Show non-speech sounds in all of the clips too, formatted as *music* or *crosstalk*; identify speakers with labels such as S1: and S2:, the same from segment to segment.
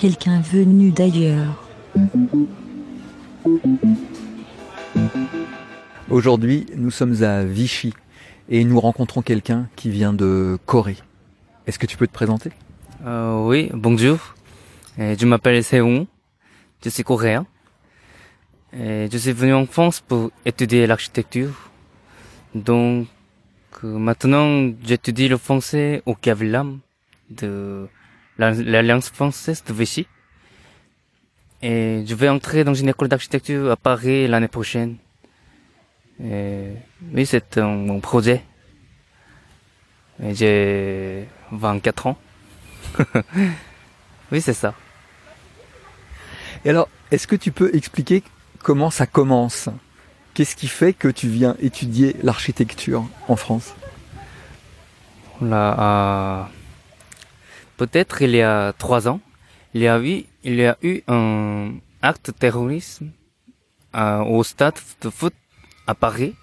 S1: quelqu'un venu d'ailleurs.
S2: Aujourd'hui, nous sommes à Vichy et nous rencontrons quelqu'un qui vient de Corée. Est-ce que tu peux te présenter?
S3: Euh, Oui, bonjour. Je m'appelle Seung. Je suis coréen. Et je suis venu en France pour étudier l'architecture. Donc euh, maintenant, j'étudie le français au Cavilam de l'Alliance française de Vichy. Et je vais entrer dans une école d'architecture à Paris l'année prochaine. Et oui, c'est mon projet. J'ai 24 ans. *laughs* oui, c'est ça.
S2: Et alors, est-ce que tu peux expliquer comment ça commence? Qu'est-ce qui fait que tu viens étudier l'architecture en France?
S3: Là, peut-être il y a trois ans, il y a eu, un acte terrorisme euh, au stade de foot à Paris.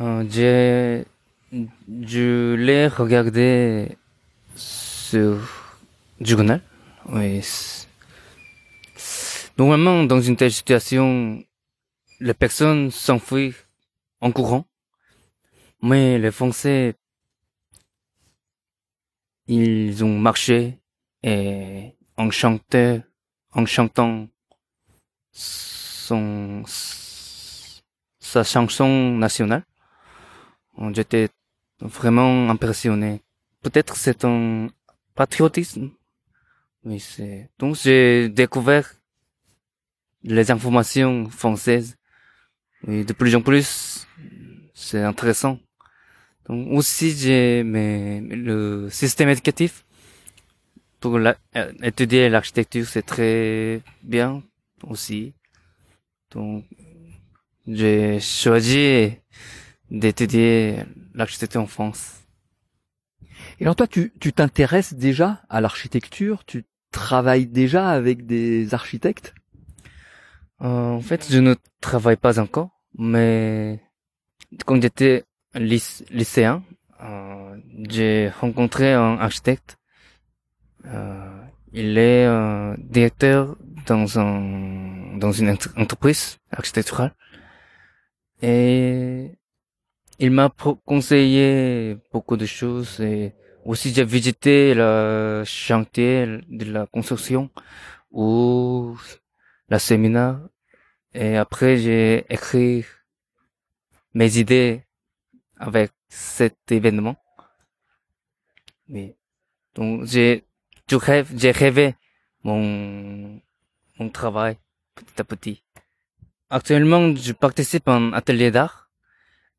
S3: Euh, j'ai, je l'ai regardé sur journal. Oui. Normalement, dans une telle situation, les personnes s'enfuient en courant. Mais les Français, ils ont marché et en chantant, en chantant son, sa chanson nationale. J'étais vraiment impressionné. Peut-être c'est un patriotisme. Oui, c'est, donc j'ai découvert les informations françaises et de plus en plus, c'est intéressant. Donc aussi, j'ai mais le système éducatif pour la, euh, étudier l'architecture, c'est très bien aussi. Donc j'ai choisi d'étudier l'architecture en France.
S2: Et alors toi, tu t'intéresses déjà à l'architecture? Tu travailles déjà avec des architectes?
S3: Euh, en fait, je ne travaille pas encore, mais quand j'étais lycéen, euh, j'ai rencontré un architecte. Euh, il est euh, directeur dans un dans une entreprise architecturale. Et il m'a conseillé beaucoup de choses et aussi j'ai visité le chantier de la construction où la séminaire. Et après j'ai écrit mes idées avec cet événement. Oui. Donc j'ai je rêve, j'ai rêvé mon mon travail petit à petit. Actuellement, je participe à un atelier d'art.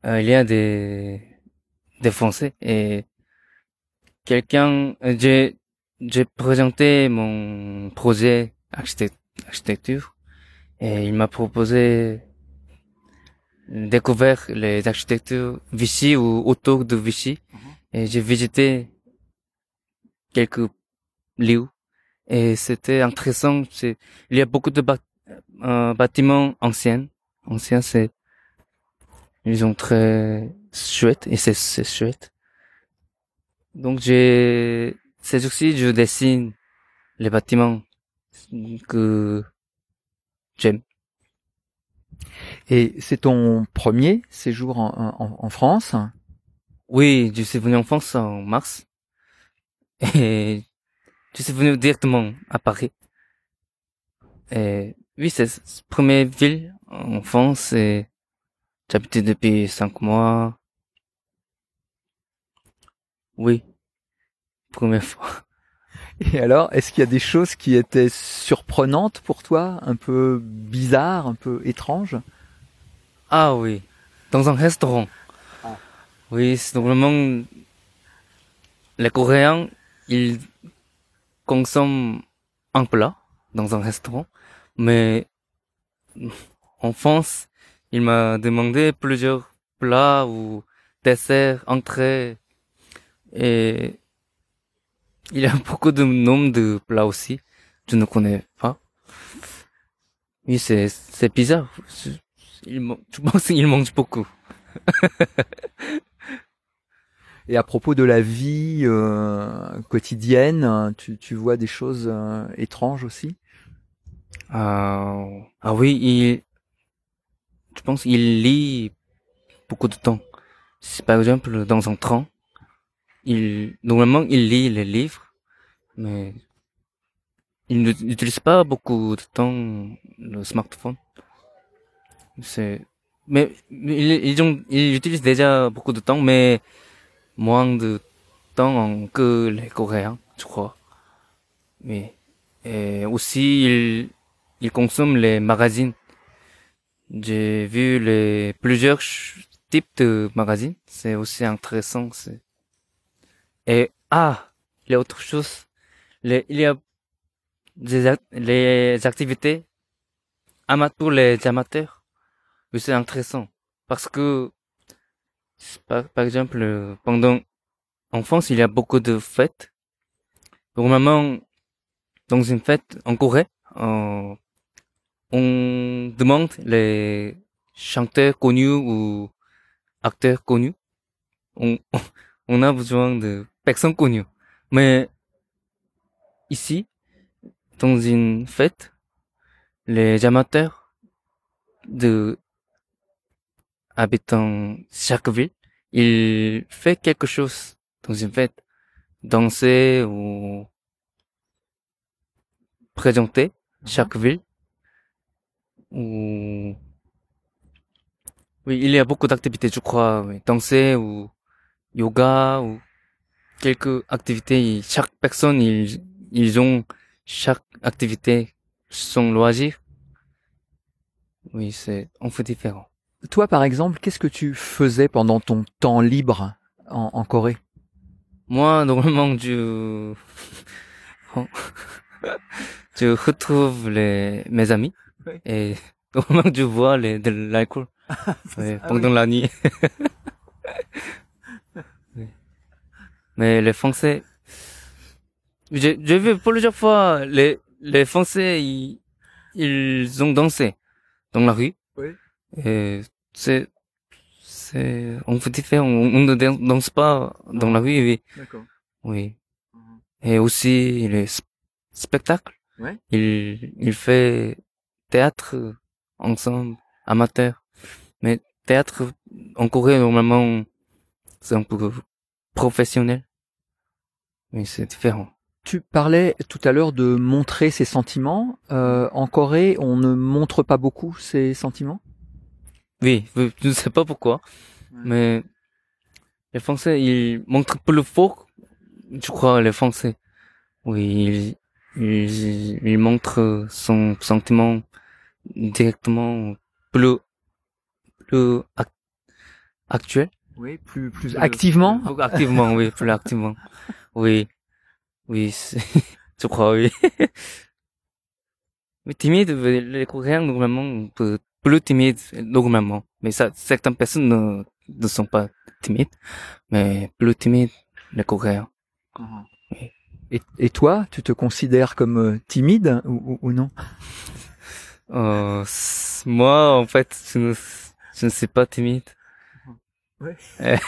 S3: Euh, il y a des des Français et quelqu'un j'ai j'ai présenté mon projet architecture et il m'a proposé découvrir les architectures Vichy ou autour de Vichy mhm. et j'ai visité quelques lieux et c'était intéressant c'est il y a beaucoup de euh, bâtiments anciens anciens c'est ils sont très chouettes et c'est c'est chouette donc j'ai c'est aussi je dessine les bâtiments que j'aime.
S2: Et c'est ton premier séjour en, en, France
S3: Oui, je suis venu en France en mars. Et je suis venu directement à Paris. Et oui, c'est la première ville en France et j'habitais depuis cinq mois. Oui, première fois.
S2: Et alors, est-ce qu'il y a des choses qui étaient surprenantes pour toi, un peu bizarres, un peu étranges?
S3: Ah oui, dans un restaurant. Ah. Oui, c'est normalement les Coréens, ils consomment un plat dans un restaurant, mais en France, il m'a demandé plusieurs plats ou desserts, entrées, et il y a beaucoup de noms de plats aussi. Je ne connais pas. Oui, c'est, c'est bizarre. Il, je pense qu'il mange beaucoup. *laughs*
S2: Et à propos de la vie euh, quotidienne, tu, tu vois des choses euh, étranges aussi?
S3: Ah, ah oui, il, je pense il lit beaucoup de temps. Si par exemple dans un train, il normalement il lit les livres, mais il n'utilise pas beaucoup de temps le smartphone. C'est mais ils, ont, ils utilisent déjà beaucoup de temps, mais moins de temps que les Coréens, je crois. Mais et aussi ils, ils consomment les magazines. J'ai vu les plusieurs types de magazines. C'est aussi intéressant. Et ah, il y a autre chose. Les, il y a des, les activités pour les amateurs. C'est intéressant parce que par, exemple pendant en France il y a beaucoup de fêtes. Normalement dans une fête en Corée euh, on demande les chanteurs connus ou acteurs connus. On, *laughs* on a besoin de personnes connues. Mais ici, dans une fête, les amateurs de habitant chaque ville, ils font quelque chose dans une fête, danser ou présenter chaque ville ou oui, il y a beaucoup d'activités, je crois, oui. danser ou yoga ou quelques activités. Chaque personne, ils, ils ont chaque activité son loisir. Oui, c'est un peu différent.
S2: Toi, par exemple, qu'est-ce que tu faisais pendant ton temps libre en, en Corée?
S3: Moi, *laughs* normalement, je, *laughs* je retrouve les, mes amis et *laughs* normalement, je vois les, de l'alcool oui, pendant la nuit. Mais les Français, j'ai vu plusieurs fois les les Français ils, ils ont dansé dans la rue.
S2: Oui.
S3: Et c'est c'est on fait différent. On, on ne danse pas dans la rue. Oui.
S2: D'accord.
S3: Oui. Et aussi les spectacles.
S2: Ouais.
S3: Il il fait théâtre ensemble amateur. Mais théâtre en Corée normalement c'est un peu professionnel. Mais c'est différent.
S2: Tu parlais tout à l'heure de montrer ses sentiments. Euh, en Corée, on ne montre pas beaucoup ses sentiments?
S3: Oui, je ne sais pas pourquoi, mais les Français ils montrent plus fort. Je crois les Français. Oui, ils, ils, ils montrent son sentiment directement plus plus ac- actuel.
S2: Oui, plus plus activement.
S3: Plus activement, oui, plus activement. Oui, oui, *laughs* je crois, oui. Mais timide, les Coréens, normalement, plus timides, normalement. Mais ça, certaines personnes ne, ne sont pas timides, mais plus timides, les Coréens.
S2: Et, et toi, tu te considères comme euh, timide ou, ou- ou non?
S3: Euh, moi, en fait, je ne, je ne suis pas timide.
S2: Ouais. *laughs*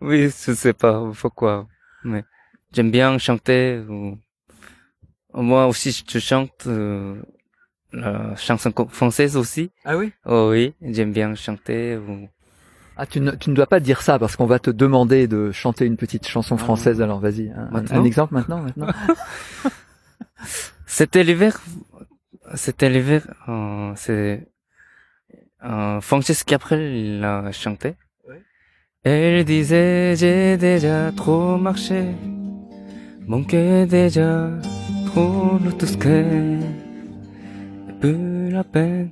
S3: Oui, je sais pas pourquoi, mais j'aime bien chanter. Ou... Moi aussi, je chante euh, la chanson française aussi.
S2: Ah oui?
S3: Oh oui, j'aime bien chanter. Ou...
S2: Ah, tu ne, tu ne dois pas dire ça parce qu'on va te demander de chanter une petite chanson française. Alors vas-y, un, un- exemple maintenant, maintenant. *laughs*
S3: C'était l'hiver. C'était l'hiver. Euh, c'est euh, Francis Cabrel il a chanté. Elle disait j'ai déjà trop marché, mon cœur est déjà trop brusqué, et plus la peine.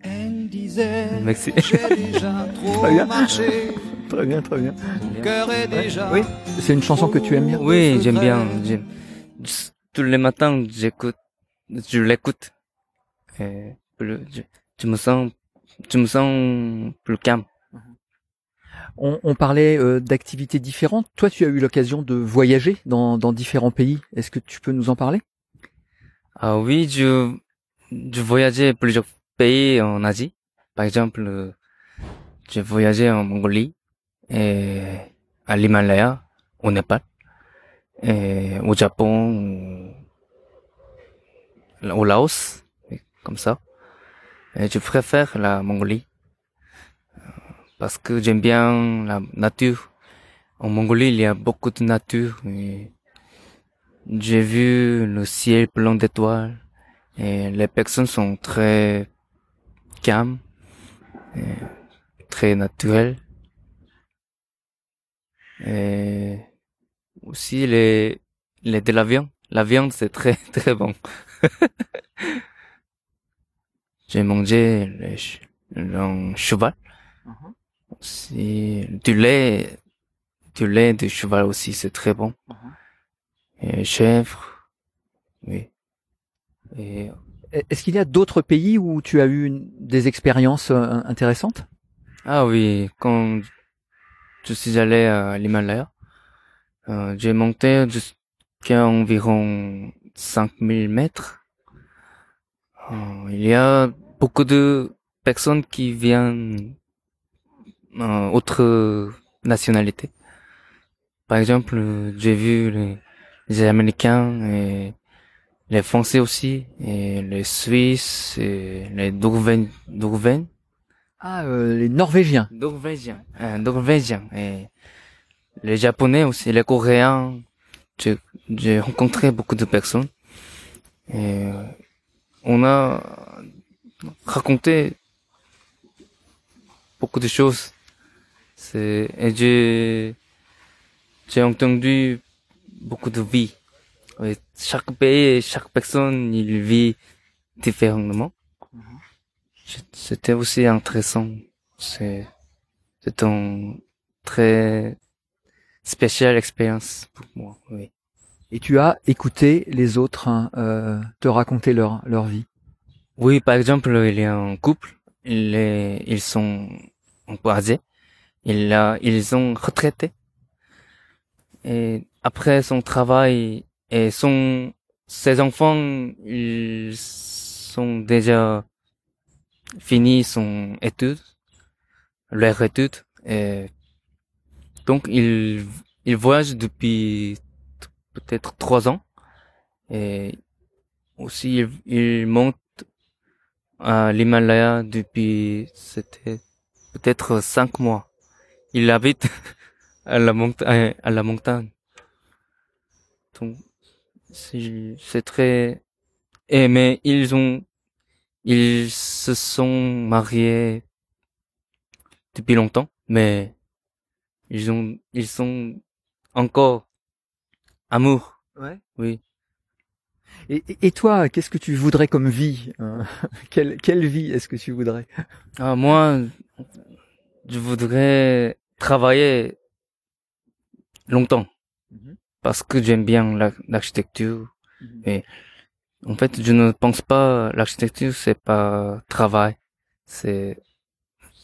S4: Elle disait, j'ai déjà trop
S2: Très bien.
S4: marché, *laughs*
S2: très bien, très bien.
S4: mon cœur est déjà...
S2: Oui, c'est une chanson que tu aimes bien.
S3: Oui, j'aime bien. Tous les matins, j'écoute, je l'écoute. Et plus, je, je me sens, je me sens plus calme.
S2: On, on parlait euh, d'activités différentes. Toi, tu as eu l'occasion de voyager dans, dans différents pays. Est-ce que tu peux nous en parler?
S3: Ah oui, je, je voyageais plusieurs pays en Asie. Par exemple, euh, j'ai voyagé en Mongolie et à l'Himalaya, au Népal, et au Japon, au Laos, comme ça. Et je préfère la Mongolie parce que j'aime bien la nature. En Mongolie, il y a beaucoup de nature. J'ai vu le ciel plein d'étoiles et les personnes sont très calmes, et très naturelles. Et aussi les, les de la viande. La viande c'est très *laughs* très bon. *laughs* J'ai mangé le, ch- le cheval.
S2: Mhm.
S3: Du lait, du lait de cheval aussi c'est très bon.
S2: Mhm.
S3: Et chèvre, oui. Et
S2: Est-ce qu'il y a d'autres pays où tu as eu une- des expériences euh, intéressantes?
S3: Ah oui, quand je suis allé à l'Himalaya, euh, j'ai monté jusqu'à environ 5000 mètres. Euh, il y a beaucoup de personnes qui viennent euh, autres nationalités. Par exemple, j'ai vu les, les Américains et les Français aussi, et les Suisses, et les Norvégiens. Norvégiens.
S2: Ah, euh, les Norvégiens.
S3: Norvégien, euh, Norvégien et les Japonais aussi, les Coréens. J'ai, rencontré beaucoup de personnes et on a raconté beaucoup de choses. C'est et j'ai j'ai entendu beaucoup de vie. Oui, chaque pays, et chaque personne, il vit différemment. C'est- C'était aussi intéressant. C'est, c'est une très spéciale expérience pour moi, oui.
S2: Et tu as écouté les autres hein, euh, te raconter leur, leur vie?
S3: Oui, par exemple, il y a un couple, ils, est- ils sont âgés, ils, ils ont retraité. Et après son travail et son, ses enfants, ils sont déjà fini son étude, leur étude, et donc ils, ils voyagent depuis peut-être trois ans, et aussi ils, ils montent à l'Himalaya depuis, c'était peut-être cinq mois. Ils habitent à la montagne, à la montagne. Donc, c'est très, et mais ils ont, ils se sont mariés depuis longtemps, mais ils ont, ils sont encore amour,
S2: Ouais.
S3: oui.
S2: Et, et- et toi, qu'est-ce que tu voudrais comme vie euh, *laughs* quelle, quelle vie est-ce que tu voudrais?
S3: Ah, moi, je voudrais travailler longtemps
S2: Mhm.
S3: parce que j'aime bien la- l'architecture.
S2: Mhm.
S3: Et en fait, je ne pense pas l'architecture c'est pas travail, c'est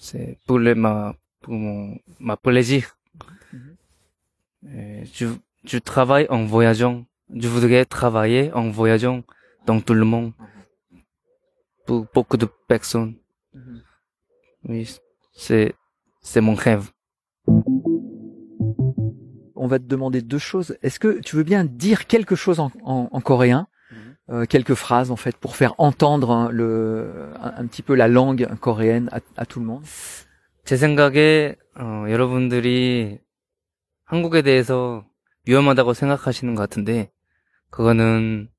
S3: c'est pour le ma pour mon ma plaisir.
S2: Mhm.
S3: Je je travaille en voyageant. Je voudrais travailler en voyageant dans tout le monde pour beaucoup de personnes. Oui, c'est c'est mon rêve.
S2: On va te demander deux choses. Est-ce que tu veux bien dire quelque chose en, en- en coréen euh, quelques phrases en fait pour faire entendre hein, le un, un petit peu la langue coréenne à, à tout le monde.
S3: 제 생각에 어, 여러분들이 한국에 대해서 위험하다고 생각하시는 것 같은데 그거는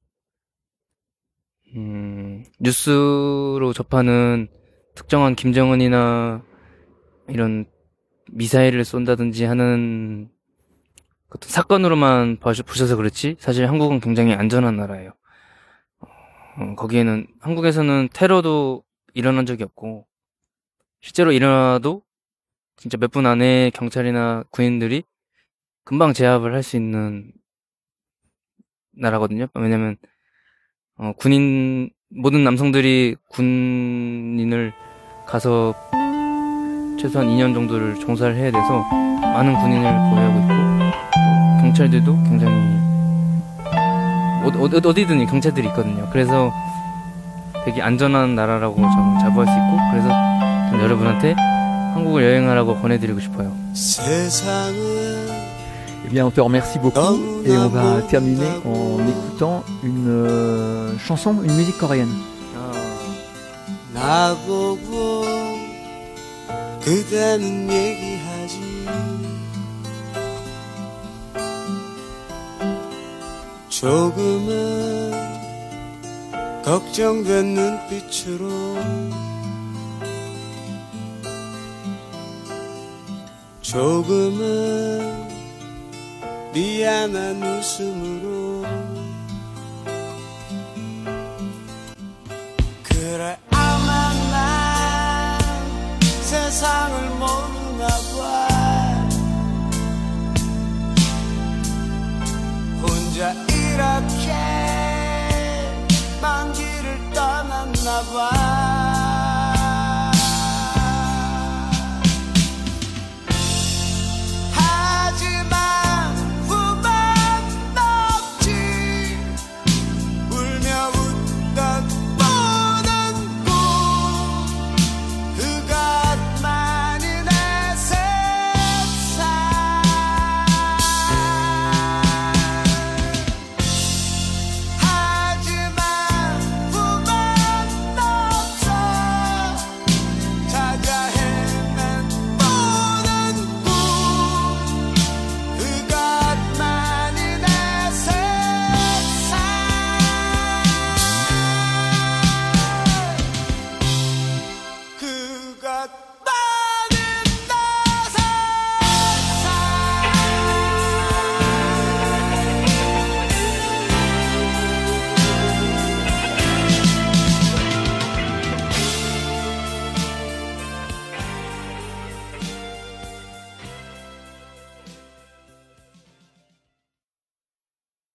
S3: 음, 뉴스로 접하는 특정한 김정은이나 이런 미사일을 쏜다든지 하는 어떤 사건으로만 보셔서 그렇지 사실 한국은 굉장히 안전한 나라예요. 어, 거기에는 한국에서는 테러도 일어난 적이 없고 실제로 일어나도 진짜 몇 분 안에 경찰이나 군인들이 금방 제압을 할 수 있는 나라거든요. 왜냐면 어, 군인 모든 남성들이 군인을 가서 최소한 2년 정도를 종사를 해야 돼서 많은 군인을 보유하고 있고 또 경찰들도 굉장히 어디, 어디, 어디든 경찰들이 있거든요. 그래서 되게 안전한 나라라고 저는 자부할 수 있고 그래서 여러분한테 한국을 여행하라고 권해드리고 싶어요.
S2: Eh bien, on te remercie beaucoup et on va terminer en écoutant une euh, chanson, une musique coréenne.
S5: 나보고 그대는 얘기하지. 조금은 걱정된 눈빛으로 조금은 미안한 웃음으로 세상을 모르나 봐. 혼자